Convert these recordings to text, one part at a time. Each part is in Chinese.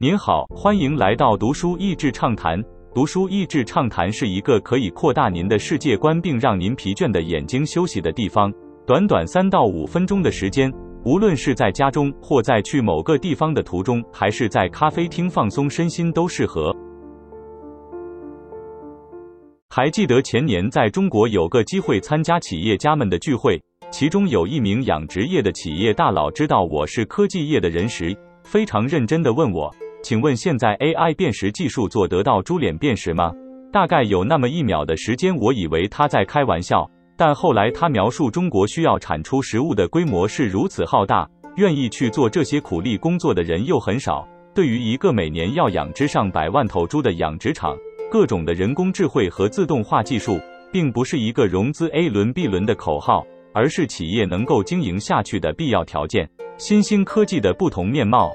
您好，欢迎来到读书益智畅谈。读书益智畅谈是一个可以扩大您的世界观，并让您疲倦的眼睛休息的地方。短短三到五分钟的时间，无论是在家中，或在去某个地方的途中，还是在咖啡厅放松身心，都适合。还记得前年在中国有个机会参加企业家们的聚会，其中有一名养殖业的企业大佬知道我是科技业的人时，非常认真的问我：“请问现在 AI 辨识技术做得到猪脸辨识吗？”大概有那么一秒的时间，我以为他在开玩笑，但后来他描述中国需要产出食物的规模是如此浩大，愿意去做这些苦力工作的人又很少。对于一个每年要养殖上百万头猪的养殖场，各种的人工智慧和自动化技术，并不是一个融资 A 轮 B 轮的口号，而是企业能够经营下去的必要条件。新兴科技的不同面貌，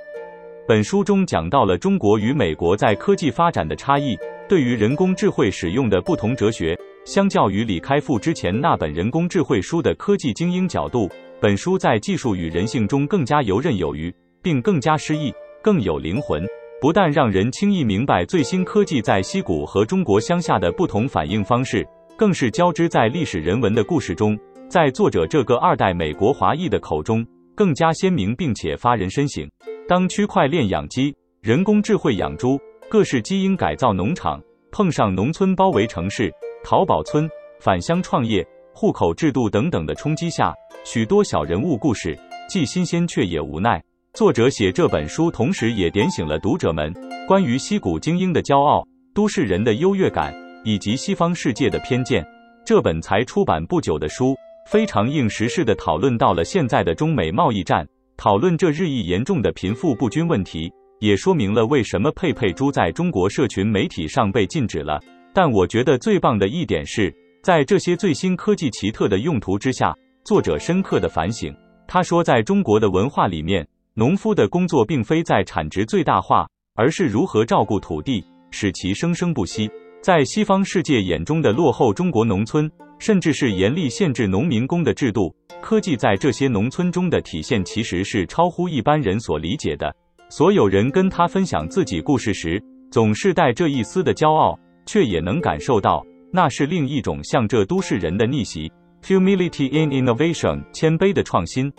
本书中讲到了中国与美国在科技发展的差异，对于人工智慧使用的不同哲学。相较于李开复之前那本人工智慧书的科技精英角度，本书在技术与人性中更加游刃有余，并更加诗意，更有灵魂。不但让人轻易明白最新科技在西谷和中国乡下的不同反应方式，更是交织在历史人文的故事中，在作者这个二代美国华裔的口中更加鲜明，并且发人深省。当区块链养鸡、人工智慧养猪、各式基因改造农场碰上农村包围城市、淘宝村返乡创业、户口制度等等的冲击下，许多小人物故事既新鲜却也无奈。作者写这本书，同时也点醒了读者们关于西谷精英的骄傲、都市人的优越感以及西方世界的偏见。这本才出版不久的书，非常应时事的讨论到了现在的中美贸易战，讨论这日益严重的贫富不均问题，也说明了为什么佩佩猪在中国社群媒体上被禁止了。但我觉得最棒的一点是，在这些最新科技奇特的用途之下，作者深刻的反省。他说，在中国的文化里面。农夫的工作并非在产值最大化，而是如何照顾土地，使其生生不息。在西方世界眼中的落后中国农村，甚至是严厉限制农民工的制度，科技在这些农村中的体现，其实是超乎一般人所理解的。所有人跟他分享自己故事时，总是带这一丝的骄傲，却也能感受到那是另一种向这都市人的逆袭。Humility in innovation，谦卑的创新。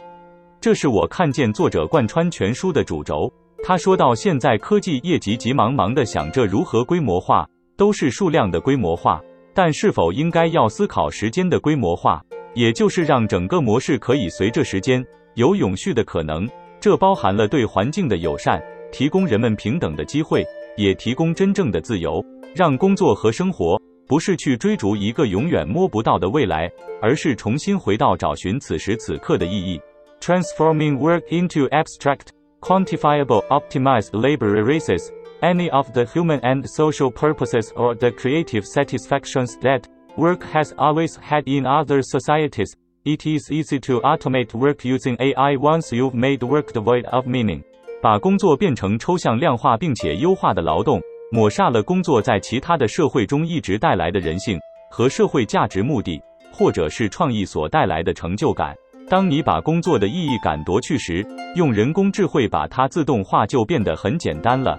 这是我看见作者贯穿全书的主轴。他说到，现在科技业急急忙忙地想着如何规模化，都是数量的规模化，但是否应该要思考时间的规模化，也就是让整个模式可以随着时间有永续的可能。这包含了对环境的友善，提供人们平等的机会，也提供真正的自由，让工作和生活不是去追逐一个永远摸不到的未来，而是重新回到找寻此时此刻的意义。transforming work into abstract, quantifiable, optimized labor erases any of the human and social purposes or the creative satisfactions that work has always had in other societies. It is easy to automate work using AI once you've made work devoid of meaning. 把工作变成抽象量化并且优化的劳动，抹杀了工作在其他的社会中一直带来的人性和社会价值目的，或者是创意所带来的成就感。当你把工作的意义感夺去时，用人工智慧把它自动化就变得很简单了。